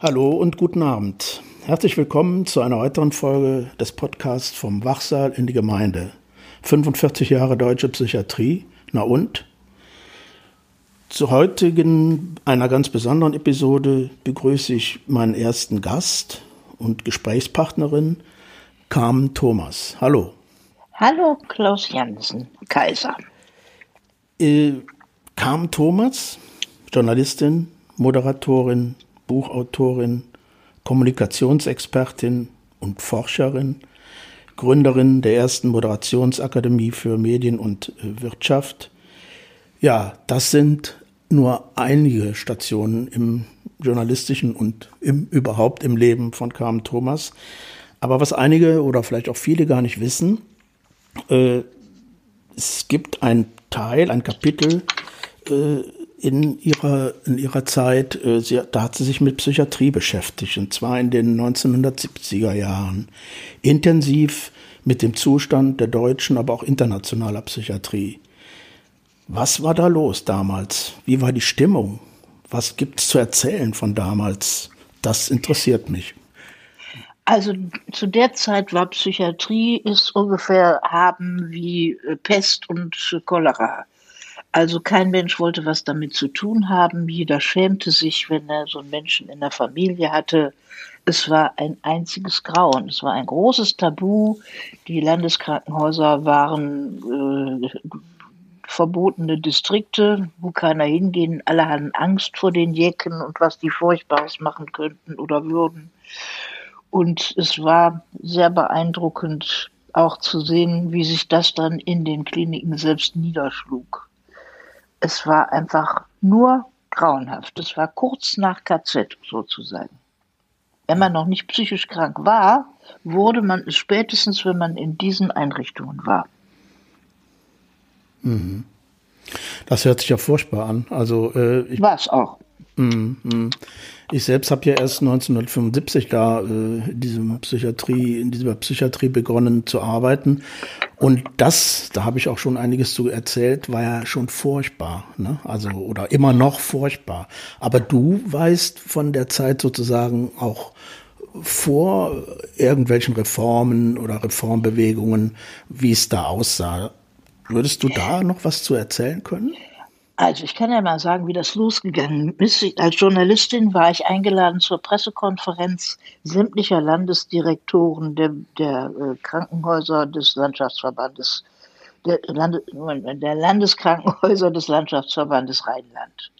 Hallo und guten Abend. Herzlich willkommen zu einer weiteren Folge des Podcasts vom Wachsaal in die Gemeinde. 45 Jahre deutsche Psychiatrie. Na und? Zur heutigen, einer ganz besonderen Episode begrüße ich meinen ersten Gast und Gesprächspartnerin, Carmen Thomas. Hallo. Hallo, Klaus Jansen, Kaiser. Äh, Carmen Thomas, Journalistin, Moderatorin, Buchautorin, Kommunikationsexpertin und Forscherin, Gründerin der ersten Moderationsakademie für Medien und äh, Wirtschaft. Ja, das sind nur einige Stationen im journalistischen und im, überhaupt im Leben von Carmen Thomas. Aber was einige oder vielleicht auch viele gar nicht wissen, äh, es gibt ein Teil, ein Kapitel äh, in ihrer, in ihrer Zeit, äh, sie, da hat sie sich mit Psychiatrie beschäftigt, und zwar in den 1970er Jahren. Intensiv mit dem Zustand der deutschen, aber auch internationaler Psychiatrie. Was war da los damals? Wie war die Stimmung? Was gibt es zu erzählen von damals? Das interessiert mich. Also zu der Zeit war Psychiatrie ist ungefähr haben wie äh, Pest und Cholera. Also kein Mensch wollte was damit zu tun haben. Jeder schämte sich, wenn er so einen Menschen in der Familie hatte. Es war ein einziges Grauen. Es war ein großes Tabu. Die Landeskrankenhäuser waren äh, verbotene Distrikte, wo keiner hingehen. Alle hatten Angst vor den Jecken und was die Furchtbares machen könnten oder würden. Und es war sehr beeindruckend auch zu sehen, wie sich das dann in den Kliniken selbst niederschlug. Es war einfach nur grauenhaft. Es war kurz nach KZ sozusagen. Wenn man noch nicht psychisch krank war, wurde man es spätestens, wenn man in diesen Einrichtungen war. Mhm. Das hört sich ja furchtbar an. Also äh, ich, war es auch. Mhm, mhm. Ich selbst habe ja erst 1975 da äh, in, diesem Psychiatrie, in dieser Psychiatrie begonnen zu arbeiten. Und das, da habe ich auch schon einiges zu erzählt, war ja schon furchtbar. Ne? Also, oder immer noch furchtbar. Aber du weißt von der Zeit sozusagen auch vor irgendwelchen Reformen oder Reformbewegungen, wie es da aussah. Würdest du da noch was zu erzählen können? Also ich kann ja mal sagen, wie das losgegangen ist. Als Journalistin war ich eingeladen zur Pressekonferenz sämtlicher Landesdirektoren der, der äh, Krankenhäuser des Landschaftsverbandes, der, Lande, der, Landeskrankenhäuser des Landschaftsverbandes Rheinland.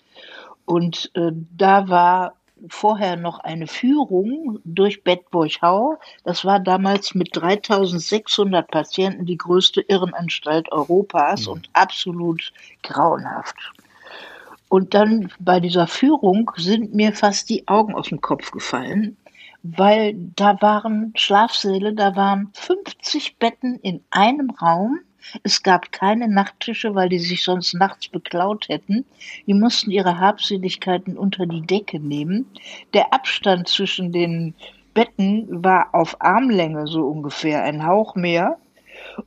Und äh, da war vorher noch eine Führung durch Bedburg-Hau. Das war damals mit 3600 Patienten die größte Irrenanstalt Europas mhm. und absolut grauenhaft. Und dann bei dieser Führung sind mir fast die Augen aus dem Kopf gefallen, weil da waren Schlafsäle, da waren 50 Betten in einem Raum es gab keine Nachttische, weil die sich sonst nachts beklaut hätten. Die mussten ihre Habseligkeiten unter die Decke nehmen. Der Abstand zwischen den Betten war auf Armlänge so ungefähr, ein Hauch mehr.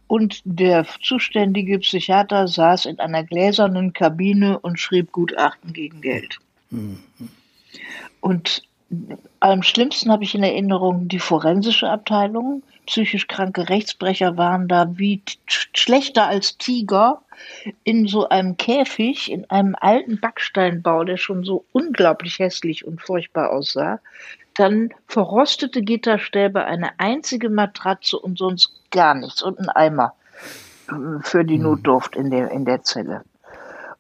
Und der zuständige Psychiater saß in einer gläsernen Kabine und schrieb Gutachten gegen Geld. Mhm. Und am schlimmsten habe ich in Erinnerung die forensische Abteilung. Psychisch kranke Rechtsbrecher waren da wie schlechter als Tiger in so einem Käfig, in einem alten Backsteinbau, der schon so unglaublich hässlich und furchtbar aussah. Dann verrostete Gitterstäbe, eine einzige Matratze und sonst gar nichts und ein Eimer äh, für die hm. Notdurft in der, in der Zelle.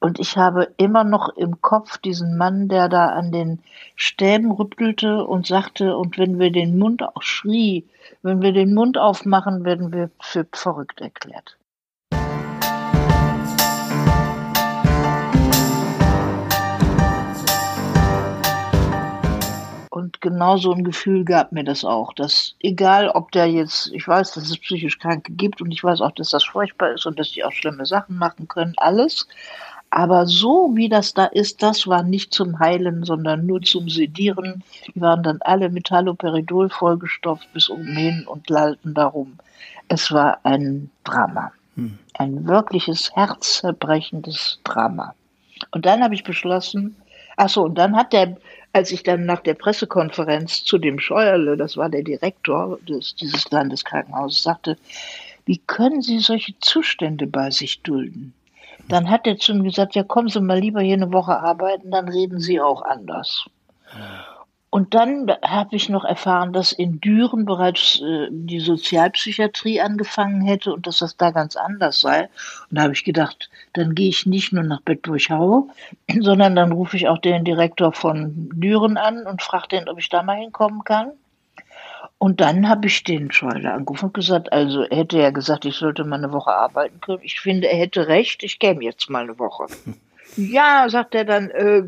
Und ich habe immer noch im Kopf diesen Mann, der da an den Stäben rüttelte und sagte, und wenn wir den Mund auch schrie, wenn wir den Mund aufmachen, werden wir für verrückt erklärt. Und genau so ein Gefühl gab mir das auch, dass egal ob der jetzt, ich weiß, dass es psychisch Kranke gibt und ich weiß auch, dass das furchtbar ist und dass die auch schlimme Sachen machen können, alles. Aber so wie das da ist, das war nicht zum Heilen, sondern nur zum Sedieren. Die waren dann alle mit Haloperidol vollgestopft bis oben hin und lallten darum. Es war ein Drama. Hm. ein wirkliches herzzerбrechendes Drama. Und dann habe ich beschlossen, ach so, und dann hat der, als ich dann nach der Pressekonferenz zu dem Scheuerle, das war der Direktor des, dieses Landeskrankenhauses, sagte, wie können Sie solche Zustände bei sich dulden? Dann hat er zu mir gesagt, ja, kommen Sie mal lieber hier eine Woche arbeiten, dann reden Sie auch anders. Und dann habe ich noch erfahren, dass in Düren bereits äh, die Sozialpsychiatrie angefangen hätte und dass das da ganz anders sei. Und da habe ich gedacht, dann gehe ich nicht nur nach Bedburg-Hau, sondern dann rufe ich auch den Direktor von Düren an und frage den, ob ich da mal hinkommen kann. Und dann habe ich den Scheuler angerufen und gesagt, also er hätte ja gesagt, ich sollte mal eine Woche arbeiten können. Ich finde, er hätte recht, ich käme jetzt mal eine Woche. Ja, sagt er dann, äh,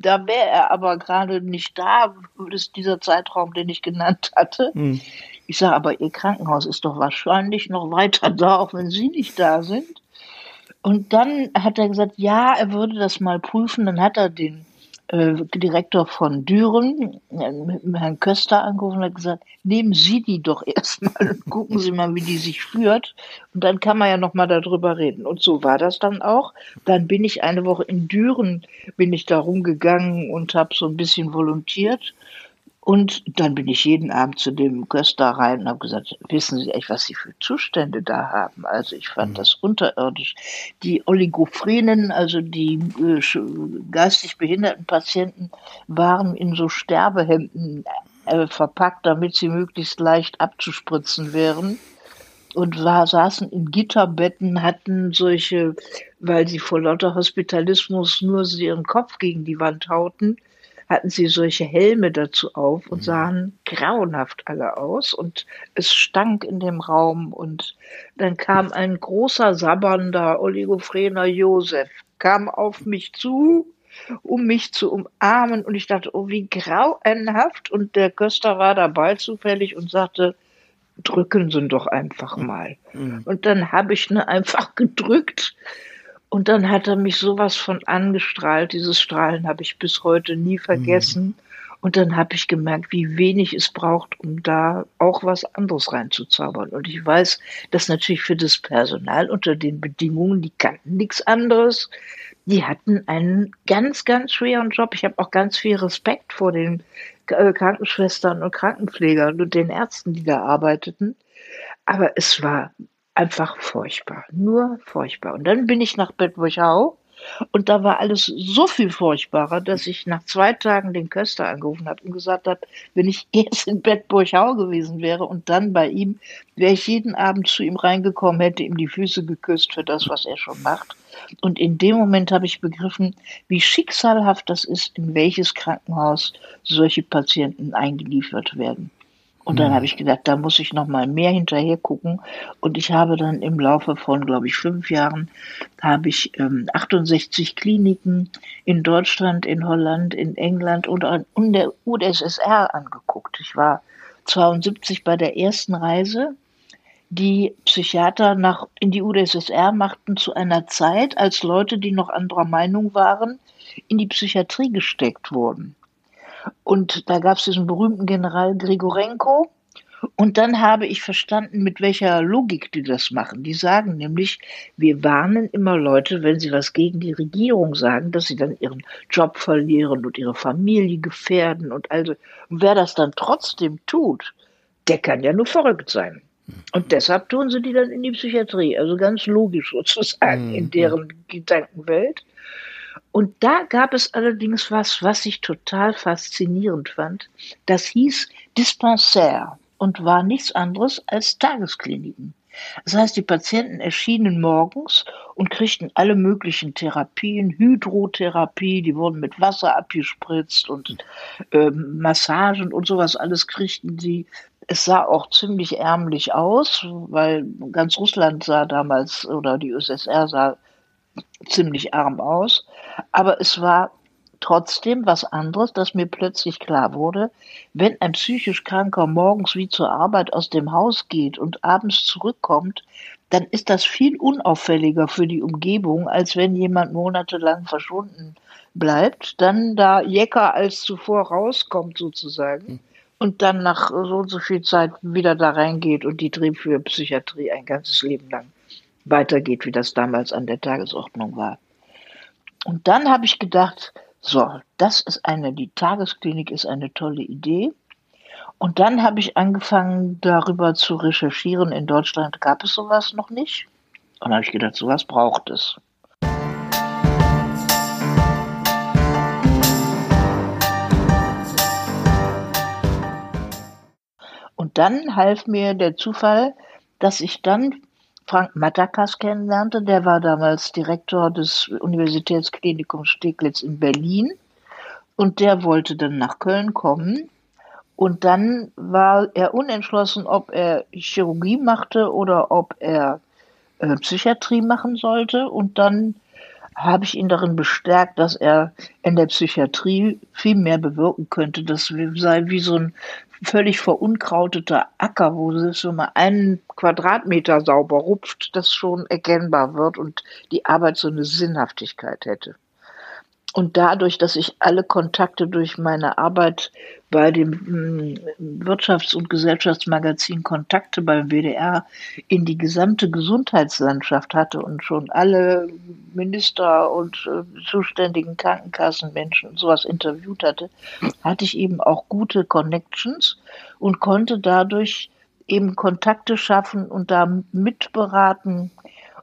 da wäre er aber gerade nicht da, das ist dieser Zeitraum, den ich genannt hatte. Hm. Ich sage, aber Ihr Krankenhaus ist doch wahrscheinlich noch weiter da, auch wenn Sie nicht da sind. Und dann hat er gesagt, ja, er würde das mal prüfen. Dann hat er den äh, Direktor von Düren, äh, Herrn Köster, angerufen und hat gesagt, nehmen Sie die doch erstmal und gucken Sie mal, wie die sich führt. Und dann kann man ja nochmal darüber reden. Und so war das dann auch. Dann bin ich eine Woche in Düren, bin ich da rumgegangen und habe so ein bisschen volontiert und dann bin ich jeden Abend zu dem Köster rein und habe gesagt, wissen Sie echt, was Sie für Zustände da haben? Also ich fand mhm. das unterirdisch. Die Oligophrenen, also die äh, geistig behinderten Patienten, waren in so Sterbehemden äh, verpackt, damit sie möglichst leicht abzuspritzen wären. Und war, saßen in Gitterbetten, hatten solche, weil sie vor lauter Hospitalismus nur ihren Kopf gegen die Wand hauten, hatten sie solche Helme dazu auf und mhm. sahen grauenhaft alle aus und es stank in dem Raum und dann kam ein großer sabbernder Oligophrena Josef, kam auf mich zu, um mich zu umarmen und ich dachte, oh, wie grauenhaft und der Köster war dabei zufällig und sagte, drücken Sie doch einfach mal. Mhm. Und dann habe ich ne einfach gedrückt und dann hat er mich sowas von angestrahlt. Dieses Strahlen habe ich bis heute nie vergessen. Mhm. Und dann habe ich gemerkt, wie wenig es braucht, um da auch was anderes reinzuzaubern. Und ich weiß, dass natürlich für das Personal unter den Bedingungen, die kannten nichts anderes. Die hatten einen ganz, ganz schweren Job. Ich habe auch ganz viel Respekt vor den äh, Krankenschwestern und Krankenpflegern und den Ärzten, die da arbeiteten. Aber es war einfach furchtbar, nur furchtbar. Und dann bin ich nach Bedburg-Hau und da war alles so viel furchtbarer, dass ich nach zwei Tagen den Köster angerufen habe und gesagt habe, wenn ich jetzt in Bedburg-Hau gewesen wäre und dann bei ihm, wäre ich jeden Abend zu ihm reingekommen, hätte ihm die Füße geküsst für das, was er schon macht. Und in dem Moment habe ich begriffen, wie schicksalhaft das ist, in welches Krankenhaus solche Patienten eingeliefert werden. Und dann habe ich gedacht, da muss ich noch mal mehr hinterher gucken. Und ich habe dann im Laufe von, glaube ich, fünf Jahren, habe ich ähm, 68 Kliniken in Deutschland, in Holland, in England und in der UdSSR angeguckt. Ich war 72 bei der ersten Reise. Die Psychiater nach, in die UdSSR machten zu einer Zeit, als Leute, die noch anderer Meinung waren, in die Psychiatrie gesteckt wurden. Und da gab es diesen berühmten General Grigorenko. Und dann habe ich verstanden, mit welcher Logik die das machen. Die sagen nämlich, wir warnen immer Leute, wenn sie was gegen die Regierung sagen, dass sie dann ihren Job verlieren und ihre Familie gefährden und also. Und wer das dann trotzdem tut, der kann ja nur verrückt sein. Und deshalb tun sie die dann in die Psychiatrie. Also ganz logisch sozusagen in mhm. deren Gedankenwelt. Und da gab es allerdings was, was ich total faszinierend fand. Das hieß Dispensaire und war nichts anderes als Tageskliniken. Das heißt, die Patienten erschienen morgens und kriegten alle möglichen Therapien, Hydrotherapie, die wurden mit Wasser abgespritzt und äh, Massagen und sowas alles kriegten sie. Es sah auch ziemlich ärmlich aus, weil ganz Russland sah damals oder die USSR sah ziemlich arm aus. Aber es war trotzdem was anderes, dass mir plötzlich klar wurde, wenn ein psychisch Kranker morgens wie zur Arbeit aus dem Haus geht und abends zurückkommt, dann ist das viel unauffälliger für die Umgebung, als wenn jemand monatelang verschwunden bleibt, dann da Jecker als zuvor rauskommt sozusagen und dann nach so und so viel Zeit wieder da reingeht und die Dreh für Psychiatrie ein ganzes Leben lang weitergeht, wie das damals an der Tagesordnung war. Und dann habe ich gedacht, so, das ist eine, die Tagesklinik ist eine tolle Idee. Und dann habe ich angefangen, darüber zu recherchieren. In Deutschland gab es sowas noch nicht. Und dann habe ich gedacht, sowas braucht es. Und dann half mir der Zufall, dass ich dann Frank Matakas kennenlernte. Der war damals Direktor des Universitätsklinikums Steglitz in Berlin. Und der wollte dann nach Köln kommen. Und dann war er unentschlossen, ob er Chirurgie machte oder ob er äh, Psychiatrie machen sollte. Und dann habe ich ihn darin bestärkt, dass er in der Psychiatrie viel mehr bewirken könnte. Das sei wie so ein völlig verunkrauteter Acker, wo es schon mal einen Quadratmeter sauber rupft, das schon erkennbar wird und die Arbeit so eine Sinnhaftigkeit hätte. Und dadurch, dass ich alle Kontakte durch meine Arbeit bei dem hm, Wirtschafts- und Gesellschaftsmagazin Kontakte beim WDR in die gesamte Gesundheitslandschaft hatte und schon alle Minister und äh, zuständigen Krankenkassenmenschen und sowas interviewt hatte, hatte ich eben auch gute Connections und konnte dadurch eben Kontakte schaffen und da mitberaten.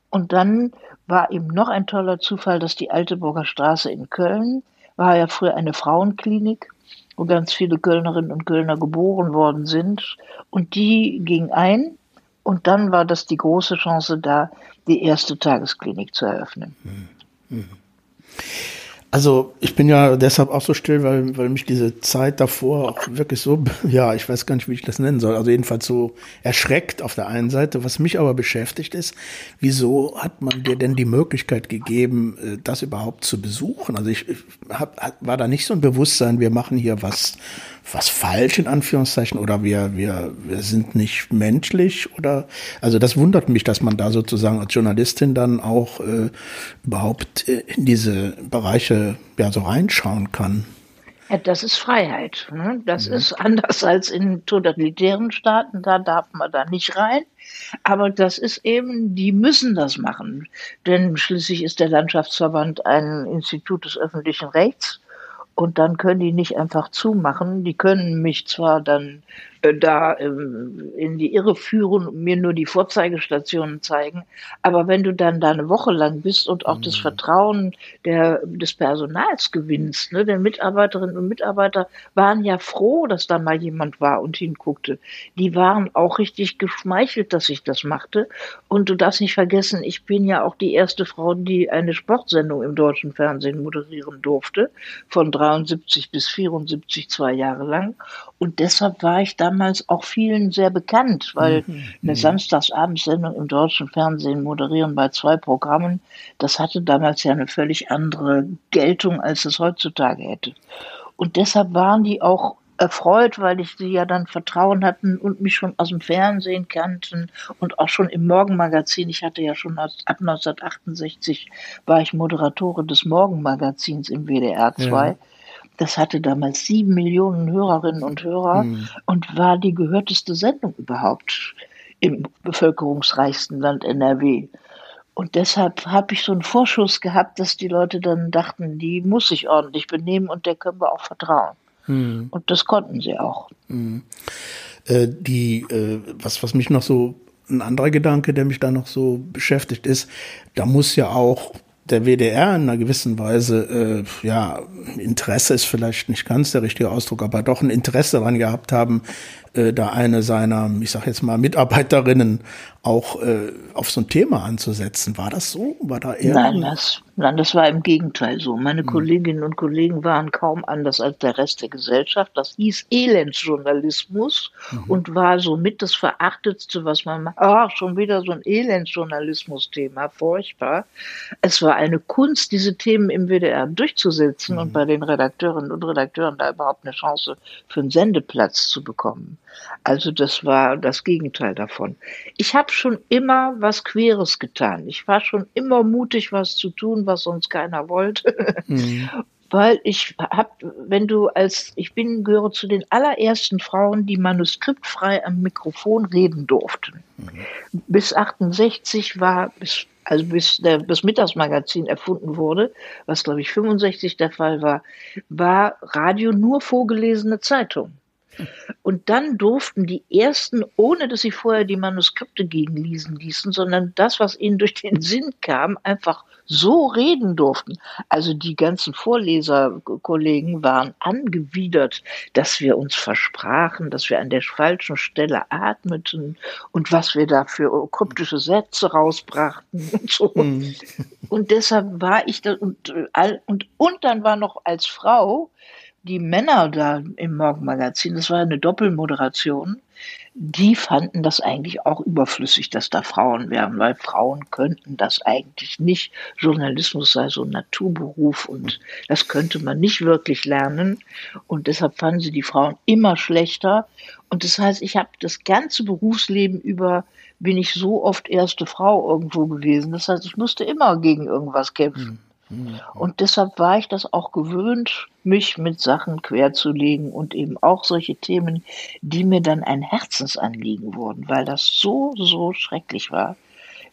Und dann war eben noch ein toller Zufall, dass die Alteburger Straße in Köln war ja früher eine Frauenklinik, wo ganz viele Kölnerinnen und Kölner geboren worden sind. Und die ging ein. Und dann war das die große Chance da, die erste Tagesklinik zu eröffnen. Mhm. Mhm. Also ich bin ja deshalb auch so still, weil, weil mich diese Zeit davor auch wirklich so, ja, ich weiß gar nicht, wie ich das nennen soll, also jedenfalls so erschreckt auf der einen Seite. Was mich aber beschäftigt ist, wieso hat man dir denn die Möglichkeit gegeben, äh, das überhaupt zu besuchen? Also ich, hab, war da nicht so ein Bewusstsein, wir machen hier was was falsch in Anführungszeichen oder wir, wir, wir sind nicht menschlich oder also das wundert mich, dass man da sozusagen als Journalistin dann auch äh, überhaupt äh, in diese Bereiche ja so reinschauen kann. Ja, das ist Freiheit. Ne? Das ja. ist anders als in totalitären Staaten, da darf man da nicht rein. Aber das ist eben, die müssen das machen. Denn schließlich ist der Landschaftsverband ein Institut des öffentlichen Rechts und dann können die nicht einfach zumachen. Die können mich zwar dann da ähm, in die Irre führen und mir nur die Vorzeigestationen zeigen. Aber wenn du dann da eine Woche lang bist und auch mhm. das Vertrauen der, des Personals gewinnst, ne, der Mitarbeiterinnen und Mitarbeiter waren ja froh, dass da mal jemand war und hinguckte. Die waren auch richtig geschmeichelt, dass ich das machte. Und du darfst nicht vergessen, ich bin ja auch die erste Frau, die eine Sportsendung im deutschen Fernsehen moderieren durfte, von 73 bis 74, zwei Jahre lang. Und deshalb war ich damals auch vielen sehr bekannt, weil mhm. eine mhm. Samstagsabendsendung im deutschen Fernsehen moderieren bei zwei Programmen, das hatte damals ja eine völlig andere Geltung, als es heutzutage hätte. Und deshalb waren die auch erfreut, weil ich sie ja dann Vertrauen hatten und mich schon aus dem Fernsehen kannten und auch schon im Morgenmagazin. Ich hatte ja schon ab 1968 war ich Moderatorin des Morgenmagazins im WDR 2. Ja. Das hatte damals sieben Millionen Hörerinnen und Hörer mhm. und war die gehörteste Sendung überhaupt im bevölkerungsreichsten Land NRW. Und deshalb habe ich so einen Vorschuss gehabt, dass die Leute dann dachten, die muss sich ordentlich benehmen und der können wir auch vertrauen. Mhm. Und das konnten sie auch. Mhm. Äh, die, äh, was, was mich noch so, ein anderer Gedanke, der mich da noch so beschäftigt ist, da muss ja auch der WDR in einer gewissen Weise, äh, ja, Interesse ist vielleicht nicht ganz der richtige Ausdruck, aber doch ein Interesse daran gehabt haben, äh, da eine seiner, ich sag jetzt mal, Mitarbeiterinnen auch äh, auf so ein Thema anzusetzen. War das so? War da eher? Nein, das, nein, das war im Gegenteil so. Meine mhm. Kolleginnen und Kollegen waren kaum anders als der Rest der Gesellschaft. Das hieß Elendsjournalismus mhm. und war somit das Verachtetste, was man macht. Ah, schon wieder so ein Elendsjournalismus-Thema, furchtbar. Es war eine Kunst, diese Themen im WDR durchzusetzen mhm. und bei den Redakteurinnen und Redakteuren da überhaupt eine Chance für einen Sendeplatz zu bekommen. Also das war das Gegenteil davon. Ich habe schon immer was Queres getan. Ich war schon immer mutig, was zu tun, was sonst keiner wollte. Mhm. weil ich hab, wenn du als, ich bin, gehöre zu den allerersten Frauen, die manuskriptfrei am Mikrofon reden durften. Mhm. Bis 68 war, bis, also bis der, das Mittagsmagazin erfunden wurde, was glaube ich 65 der Fall war, war Radio nur vorgelesene Zeitung. Und dann durften die ersten, ohne dass sie vorher die Manuskripte gegenlesen ließen, sondern das, was ihnen durch den Sinn kam, einfach so reden durften. Also die ganzen Vorleserkollegen waren angewidert, dass wir uns versprachen, dass wir an der falschen Stelle atmeten und was wir da für kryptische Sätze rausbrachten und so. Mhm. Und deshalb war ich da und, äh, und, und dann war noch als Frau die Männer da im Morgenmagazin, das war eine Doppelmoderation, die fanden das eigentlich auch überflüssig, dass da Frauen wären, weil Frauen könnten das eigentlich nicht. Journalismus sei so ein Naturberuf und das könnte man nicht wirklich lernen. Und deshalb fanden sie die Frauen immer schlechter. Und das heißt, ich habe das ganze Berufsleben über bin ich so oft erste Frau irgendwo gewesen. Das heißt, ich musste immer gegen irgendwas kämpfen. Mhm. Und deshalb war ich das auch gewöhnt, mich mit Sachen querzulegen und eben auch solche Themen, die mir dann ein Herzensanliegen wurden, weil das so, so schrecklich war,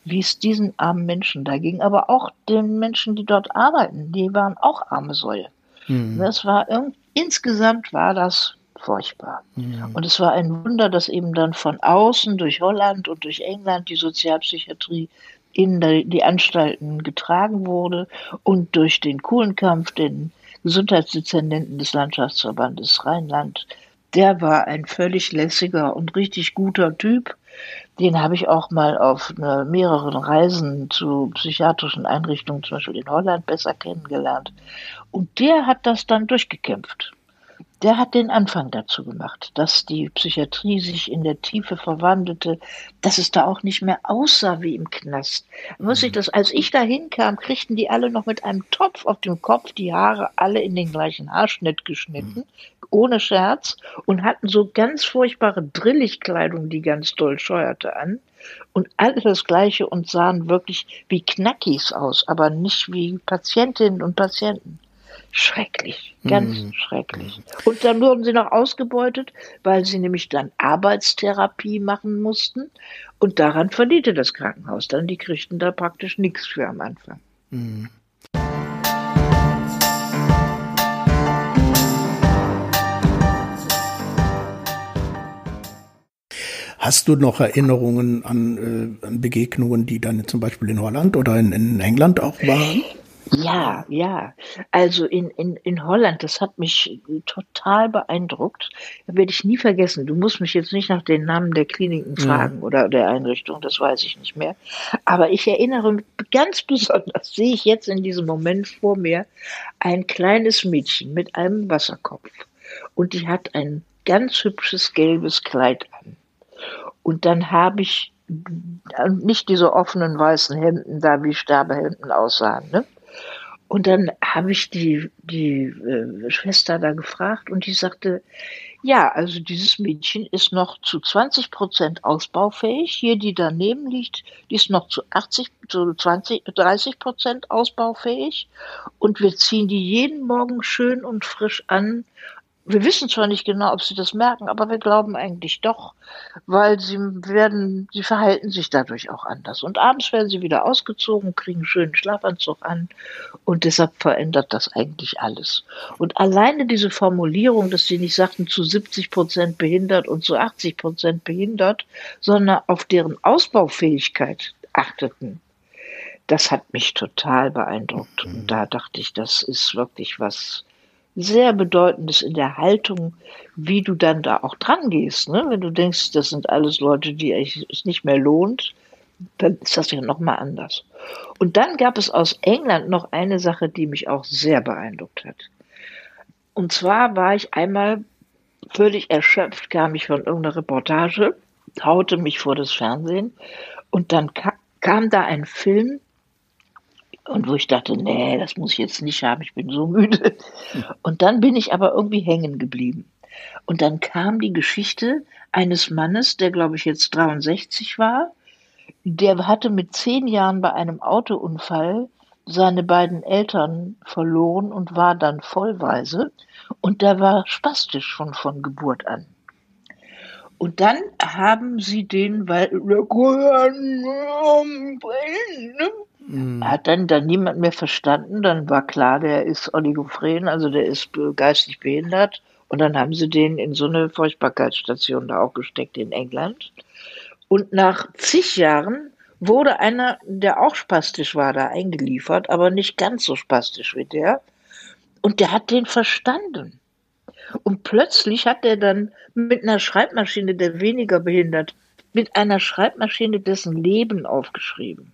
wie es diesen armen Menschen da ging, aber auch den Menschen, die dort arbeiten, die waren auch arme Säue. Mhm. Das war insgesamt war das furchtbar. Mhm. Und es war ein Wunder, dass eben dann von außen durch Holland und durch England die Sozialpsychiatrie in die Anstalten getragen wurde und durch den Kuhlenkampf, den Gesundheitsdezernenten des Landschaftsverbandes Rheinland, der war ein völlig lässiger und richtig guter Typ. Den habe ich auch mal auf mehreren Reisen zu psychiatrischen Einrichtungen, zum Beispiel in Holland, besser kennengelernt. Und der hat das dann durchgekämpft der hat den Anfang dazu gemacht, dass die Psychiatrie sich in der Tiefe verwandelte, dass es da auch nicht mehr aussah wie im Knast. Muss ich mhm. das, als ich da hinkam, kriegten die alle noch mit einem Topf auf dem Kopf die Haare alle in den gleichen Haarschnitt geschnitten, mhm. ohne Scherz, und hatten so ganz furchtbare Drilligkleidung, die ganz doll scheuerte an. Und alle das Gleiche und sahen wirklich wie Knackis aus, aber nicht wie Patientinnen und Patienten. Schrecklich, ganz mhm. schrecklich. Und dann wurden sie noch ausgebeutet, weil sie nämlich dann Arbeitstherapie machen mussten. Und daran verdiente das Krankenhaus dann. Die kriegten da praktisch nichts für am Anfang. Mhm. Hast du noch Erinnerungen an, äh, an, Begegnungen, die dann zum Beispiel in Holland oder in, in England auch waren? Ja, ja. Also in, in, in Holland, das hat mich total beeindruckt. Das werde ich nie vergessen. Du musst mich jetzt nicht nach den Namen der Kliniken fragen ja. oder der Einrichtung, das weiß ich nicht mehr. Aber ich erinnere mich ganz besonders, sehe ich jetzt in diesem Moment vor mir, ein kleines Mädchen mit einem Wasserkopf. Und die hat ein ganz hübsches gelbes Kleid an. Und dann habe ich nicht diese offenen weißen Hemden da wie Sterbehemden aussahen, ne? Und dann habe ich die, die äh, Schwester da gefragt und die sagte, ja, also dieses Mädchen ist noch zu 20 Prozent ausbaufähig. Hier, die daneben liegt, die ist noch zu 80, zu 20, 30 Prozent ausbaufähig. Und wir ziehen die jeden Morgen schön und frisch an wir wissen zwar nicht genau, ob sie das merken, aber wir glauben eigentlich doch, weil sie werden, sie verhalten sich dadurch auch anders. Und abends werden sie wieder ausgezogen, kriegen einen schönen Schlafanzug an und deshalb verändert das eigentlich alles. Und alleine diese Formulierung, dass sie nicht sagten zu 70 Prozent behindert und zu 80 Prozent behindert, sondern auf deren Ausbaufähigkeit achteten, das hat mich total beeindruckt. Und da dachte ich, das ist wirklich was, sehr Bedeutendes in der Haltung, wie du dann da auch dran gehst. Ne? Wenn du denkst, das sind alles Leute, die es nicht mehr lohnt, dann ist das ja nochmal anders. Und dann gab es aus England noch eine Sache, die mich auch sehr beeindruckt hat. Und zwar war ich einmal völlig erschöpft, kam ich von irgendeiner Reportage, haute mich vor das Fernsehen und dann kam da ein Film, und wo ich dachte, nee, das muss ich jetzt nicht haben, ich bin so müde. Und dann bin ich aber irgendwie hängen geblieben. Und dann kam die Geschichte eines Mannes, der glaube ich jetzt 63 war, der hatte mit zehn Jahren bei einem Autounfall seine beiden Eltern verloren und war dann vollweise und der war spastisch schon von Geburt an. Und dann haben sie den, weil mhm. hat dann, dann niemand mehr verstanden, dann war klar, der ist oligophren, also der ist geistig behindert. Und dann haben sie den in so eine Furchtbarkeitsstation da auch gesteckt in England. Und nach zig Jahren wurde einer, der auch spastisch war, da eingeliefert, aber nicht ganz so spastisch wie der. Und der hat den verstanden. Und plötzlich hat er dann mit einer Schreibmaschine, der weniger behindert, mit einer Schreibmaschine dessen Leben aufgeschrieben.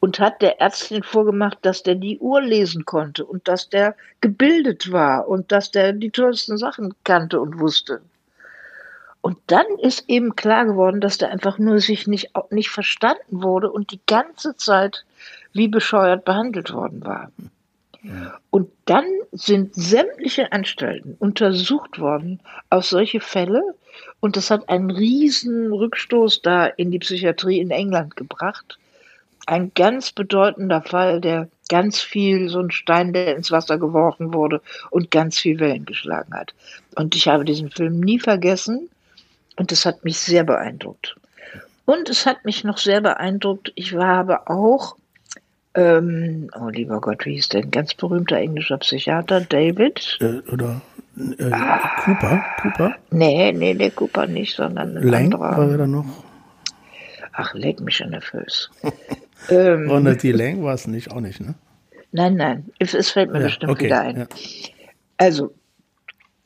Und hat der Ärztin vorgemacht, dass der die Uhr lesen konnte und dass der gebildet war und dass der die tollsten Sachen kannte und wusste. Und dann ist eben klar geworden, dass der einfach nur sich nicht, nicht verstanden wurde und die ganze Zeit wie bescheuert behandelt worden war. Und dann sind sämtliche Anstalten untersucht worden auf solche Fälle und das hat einen riesen Rückstoß da in die Psychiatrie in England gebracht. Ein ganz bedeutender Fall, der ganz viel, so ein Stein, der ins Wasser geworfen wurde und ganz viel Wellen geschlagen hat. Und ich habe diesen Film nie vergessen und das hat mich sehr beeindruckt. Und es hat mich noch sehr beeindruckt, ich habe auch, ähm, oh lieber Gott, wie hieß der, ein ganz berühmter englischer Psychiater, David. Äh, oder äh, ah, Cooper? Cooper? Nee, nee, der Cooper nicht, sondern ein Lang anderer. war er da noch? Ach, leg mich an der Füße. ähm, Und die Lang war es nicht, auch nicht, ne? Nein, nein, es, es fällt mir ja, bestimmt okay, wieder ein. Ja. Also,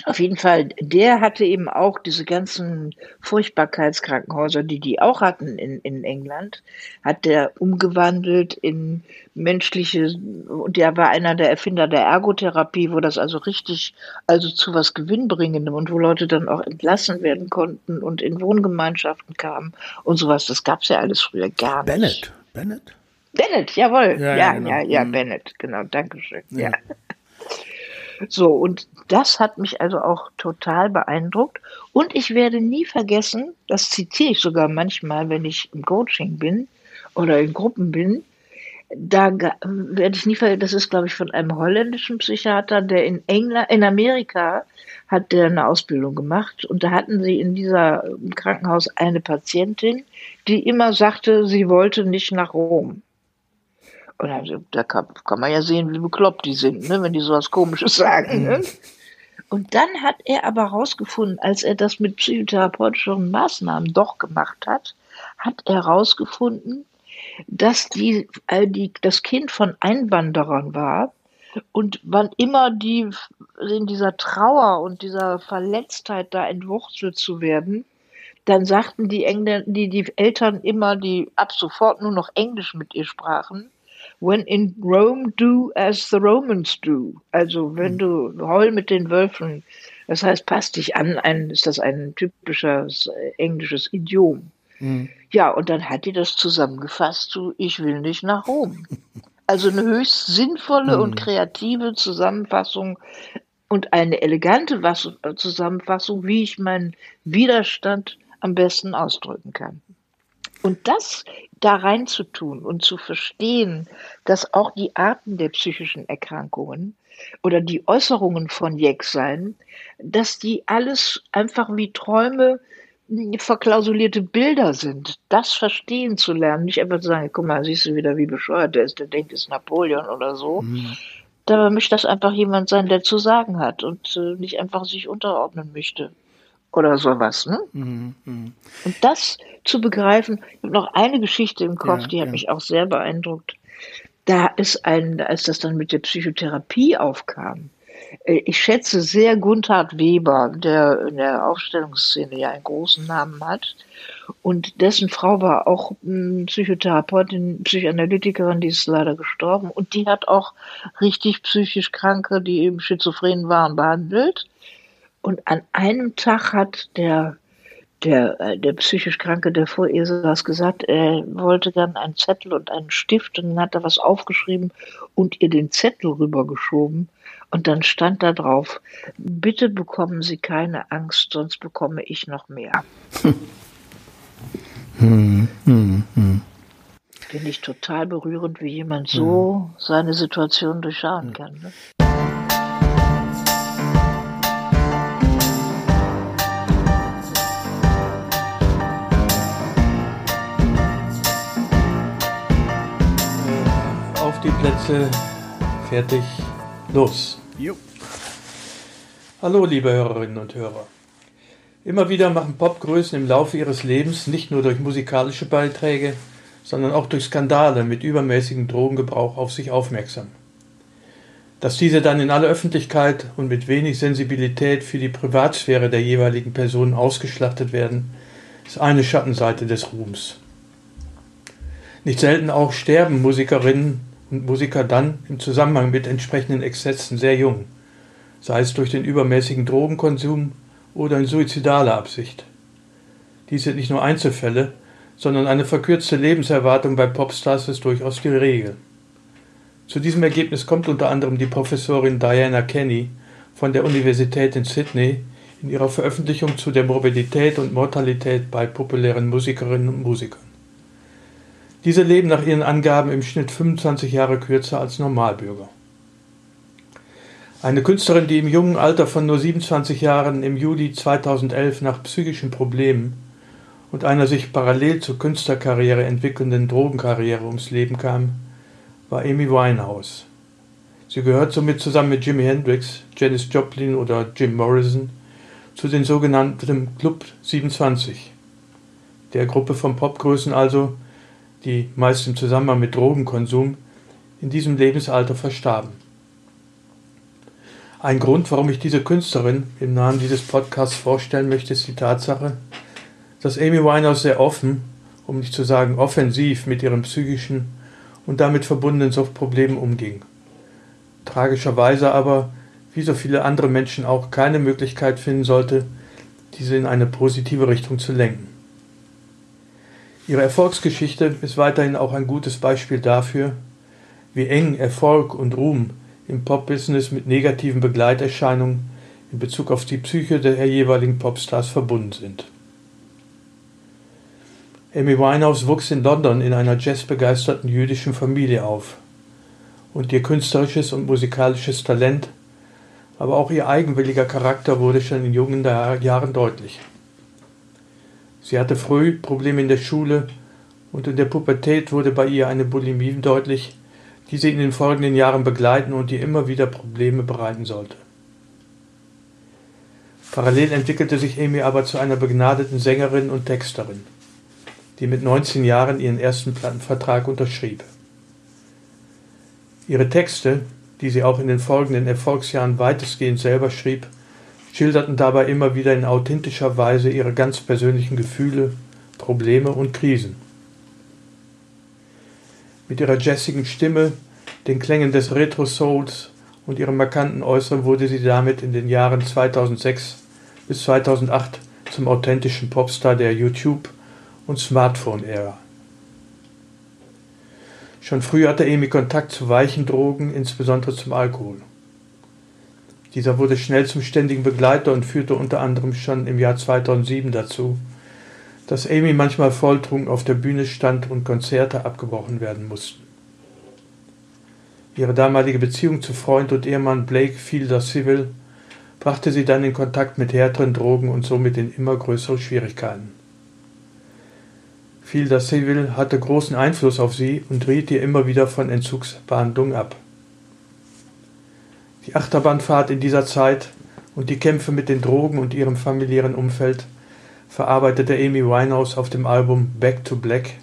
auf jeden Fall, der hatte eben auch diese ganzen Furchtbarkeitskrankenhäuser, die die auch hatten in, in England, hat der umgewandelt in menschliche, und der war einer der Erfinder der Ergotherapie, wo das also richtig, also zu was Gewinnbringendem und wo Leute dann auch entlassen werden konnten und in Wohngemeinschaften kamen und sowas. Das gab es ja alles früher gar nicht. Bennett, Bennett? Bennett, jawohl. Ja, ja, ja, genau. ja, ja mhm. Bennett, genau, Dankeschön. ja. ja. So, und das hat mich also auch total beeindruckt. Und ich werde nie vergessen, das zitiere ich sogar manchmal, wenn ich im Coaching bin oder in Gruppen bin, da werde ich nie vergessen, das ist, glaube ich, von einem holländischen Psychiater, der in England, in Amerika hat der eine Ausbildung gemacht und da hatten sie in dieser Krankenhaus eine Patientin, die immer sagte, sie wollte nicht nach Rom. Und dann, da kann, kann, man ja sehen, wie bekloppt die sind, ne, wenn die sowas Komisches sagen. Ne? Und dann hat er aber herausgefunden, als er das mit psychotherapeutischen Maßnahmen doch gemacht hat, hat er herausgefunden, dass die, äh, die, das Kind von Einwanderern war. Und wann immer die in dieser Trauer und dieser Verletztheit da entwurzelt zu werden, dann sagten die, Engländer, die, die Eltern immer, die ab sofort nur noch Englisch mit ihr sprachen, When in Rome, do as the Romans do. Also wenn du heul mit den Wölfen, das heißt, passt dich an, ein, ist das ein typisches englisches Idiom. Mhm. Ja, und dann hat die das zusammengefasst zu Ich will nicht nach Rom. Also eine höchst sinnvolle mhm. und kreative Zusammenfassung und eine elegante Zusammenfassung, wie ich meinen Widerstand am besten ausdrücken kann. Und das da reinzutun und zu verstehen, dass auch die Arten der psychischen Erkrankungen oder die Äußerungen von sein, dass die alles einfach wie Träume verklausulierte Bilder sind, das verstehen zu lernen, nicht einfach zu sagen, guck mal, siehst du wieder, wie bescheuert der ist, der denkt, es ist Napoleon oder so. Mhm. Da möchte das einfach jemand sein, der zu sagen hat und äh, nicht einfach sich unterordnen möchte oder sowas. Ne? Mhm, mh. Und das zu begreifen, ich habe noch eine Geschichte im Kopf, ja, die hat ja. mich auch sehr beeindruckt. Da ist ein, als das dann mit der Psychotherapie aufkam, ich schätze sehr Gunther Weber, der in der Aufstellungsszene ja einen großen Namen hat. Und dessen Frau war auch Psychotherapeutin, Psychoanalytikerin, die ist leider gestorben. Und die hat auch richtig psychisch Kranke, die eben schizophren waren, behandelt. Und an einem Tag hat der, der, äh, der psychisch Kranke, der vor ihr saß, gesagt, er wollte gern einen Zettel und einen Stift und dann hat er was aufgeschrieben und ihr den Zettel rübergeschoben. Und dann stand da drauf, bitte bekommen Sie keine Angst, sonst bekomme ich noch mehr. Hm, hm, hm. Finde ich total berührend, wie jemand so mhm. seine Situation durchschauen mhm. kann. Ne? Auf die Plätze, fertig, los. Jo. Hallo, liebe Hörerinnen und Hörer. Immer wieder machen Popgrößen im Laufe ihres Lebens nicht nur durch musikalische Beiträge, sondern auch durch Skandale mit übermäßigem Drogengebrauch auf sich aufmerksam. Dass diese dann in aller Öffentlichkeit und mit wenig Sensibilität für die Privatsphäre der jeweiligen Personen ausgeschlachtet werden, ist eine Schattenseite des Ruhms. Nicht selten auch sterben Musikerinnen Musiker dann im Zusammenhang mit entsprechenden Exzessen sehr jung, sei es durch den übermäßigen Drogenkonsum oder in suizidaler Absicht. Dies sind nicht nur Einzelfälle, sondern eine verkürzte Lebenserwartung bei Popstars ist durchaus die Regel. Zu diesem Ergebnis kommt unter anderem die Professorin Diana Kenny von der Universität in Sydney in ihrer Veröffentlichung zu der Morbidität und Mortalität bei populären Musikerinnen und Musikern. Diese leben nach ihren Angaben im Schnitt 25 Jahre kürzer als Normalbürger. Eine Künstlerin, die im jungen Alter von nur 27 Jahren im Juli 2011 nach psychischen Problemen und einer sich parallel zur Künstlerkarriere entwickelnden Drogenkarriere ums Leben kam, war Amy Winehouse. Sie gehört somit zusammen mit Jimi Hendrix, Janis Joplin oder Jim Morrison zu den sogenannten Club 27, der Gruppe von Popgrößen also, die meist im Zusammenhang mit Drogenkonsum in diesem Lebensalter verstarben. Ein Grund, warum ich diese Künstlerin im Namen dieses Podcasts vorstellen möchte, ist die Tatsache, dass Amy Winehouse sehr offen, um nicht zu sagen offensiv, mit ihren psychischen und damit verbundenen Suchtproblemen umging. Tragischerweise aber, wie so viele andere Menschen auch, keine Möglichkeit finden sollte, diese in eine positive Richtung zu lenken. Ihre Erfolgsgeschichte ist weiterhin auch ein gutes Beispiel dafür, wie eng Erfolg und Ruhm im Pop-Business mit negativen Begleiterscheinungen in Bezug auf die Psyche der jeweiligen Popstars verbunden sind. Amy Winehouse wuchs in London in einer jazzbegeisterten jüdischen Familie auf. Und ihr künstlerisches und musikalisches Talent, aber auch ihr eigenwilliger Charakter wurde schon in jungen Jahren deutlich. Sie hatte früh Probleme in der Schule und in der Pubertät wurde bei ihr eine Bulimie deutlich, die sie in den folgenden Jahren begleiten und ihr immer wieder Probleme bereiten sollte. Parallel entwickelte sich Amy aber zu einer begnadeten Sängerin und Texterin die mit 19 Jahren ihren ersten Plattenvertrag unterschrieb. Ihre Texte, die sie auch in den folgenden Erfolgsjahren weitestgehend selber schrieb, schilderten dabei immer wieder in authentischer Weise ihre ganz persönlichen Gefühle, Probleme und Krisen. Mit ihrer jazzigen Stimme, den Klängen des Retro-Souls und ihrem markanten Äußeren wurde sie damit in den Jahren 2006 bis 2008 zum authentischen Popstar der YouTube und Smartphone-Ära. Schon früh hatte Amy Kontakt zu weichen Drogen, insbesondere zum Alkohol. Dieser wurde schnell zum ständigen Begleiter und führte unter anderem schon im Jahr 2007 dazu, dass Amy manchmal volltrunken auf der Bühne stand und Konzerte abgebrochen werden mussten. Ihre damalige Beziehung zu Freund und Ehemann Blake Fielder Civil brachte sie dann in Kontakt mit härteren Drogen und somit in immer größere Schwierigkeiten. Fielder Civil hatte großen Einfluss auf sie und riet ihr immer wieder von Entzugsbehandlung ab. Die Achterbahnfahrt in dieser Zeit und die Kämpfe mit den Drogen und ihrem familiären Umfeld verarbeitete Amy Winehouse auf dem Album Back to Black,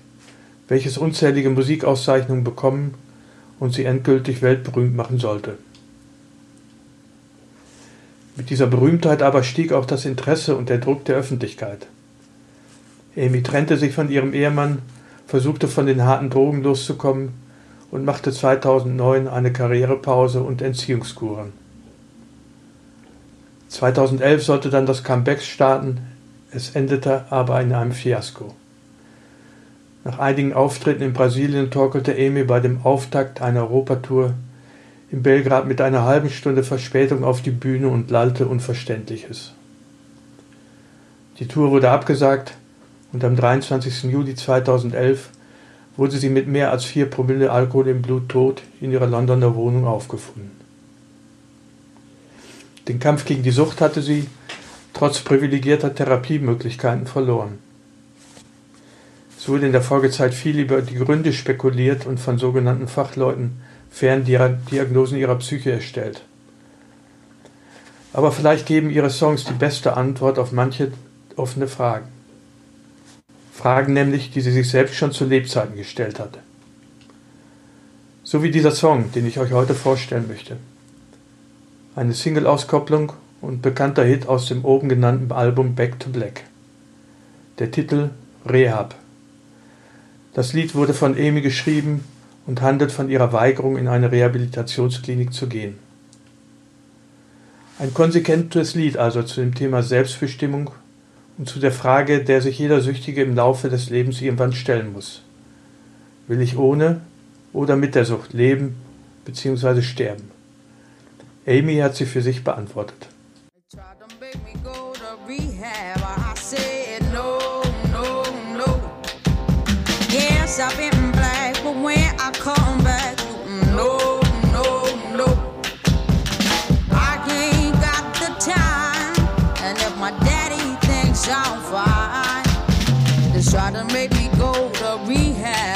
welches unzählige Musikauszeichnungen bekommen und sie endgültig weltberühmt machen sollte. Mit dieser Berühmtheit aber stieg auch das Interesse und der Druck der Öffentlichkeit. Amy trennte sich von ihrem Ehemann, versuchte von den harten Drogen loszukommen und machte 2009 eine Karrierepause und Entziehungskuren. 2011 sollte dann das Comeback starten, es endete aber in einem Fiasko. Nach einigen Auftritten in Brasilien torkelte Amy bei dem Auftakt einer Europatour in Belgrad mit einer halben Stunde Verspätung auf die Bühne und lallte Unverständliches. Die Tour wurde abgesagt, und am 23. Juli 2011 wurde sie mit mehr als vier Promille Alkohol im Blut tot in ihrer Londoner Wohnung aufgefunden. Den Kampf gegen die Sucht hatte sie, trotz privilegierter Therapiemöglichkeiten, verloren. Es wurde in der Folgezeit viel über die Gründe spekuliert und von sogenannten Fachleuten Ferndiagnosen ihrer Psyche erstellt. Aber vielleicht geben ihre Songs die beste Antwort auf manche offene Fragen. Fragen nämlich, die sie sich selbst schon zu Lebzeiten gestellt hatte. So wie dieser Song, den ich euch heute vorstellen möchte. Eine Single-Auskopplung und bekannter Hit aus dem oben genannten Album Back to Black. Der Titel Rehab. Das Lied wurde von Amy geschrieben und handelt von ihrer Weigerung, in eine Rehabilitationsklinik zu gehen. Ein konsequentes Lied also zu dem Thema Selbstbestimmung zu der Frage, der sich jeder Süchtige im Laufe des Lebens irgendwann stellen muss. Will ich ohne oder mit der Sucht leben bzw. sterben? Amy hat sie für sich beantwortet. My daddy I'm fine, just try to make me go to rehab.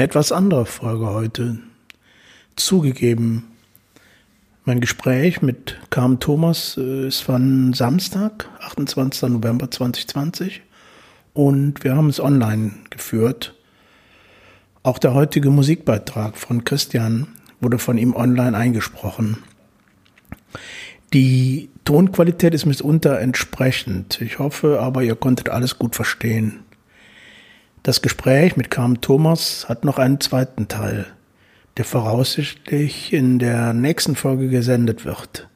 Etwas andere Folge heute. Zugegeben, mein Gespräch mit Carmen Thomas äh, ist von Samstag, 28. November 2020 und wir haben es online geführt. Auch der heutige Musikbeitrag von Christian wurde von ihm online eingesprochen. Die Tonqualität ist mitunter entsprechend. Ich hoffe aber, ihr konntet alles gut verstehen. Das Gespräch mit Carmen Thomas hat noch einen zweiten Teil, der voraussichtlich in der nächsten Folge gesendet wird.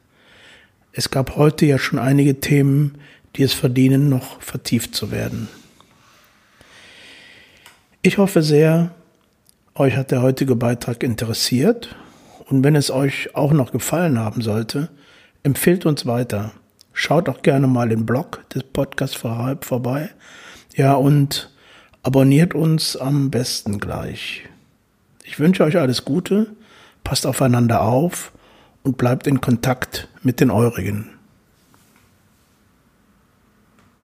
Es gab heute ja schon einige Themen, die es verdienen, noch vertieft zu werden. Ich hoffe sehr, euch hat der heutige Beitrag interessiert und wenn es euch auch noch gefallen haben sollte, empfehlt uns weiter. Schaut auch gerne mal den Blog des Podcasts vorbei. Ja, und abonniert uns am besten gleich. Ich wünsche euch alles Gute, passt aufeinander auf und bleibt in Kontakt mit den Eurigen.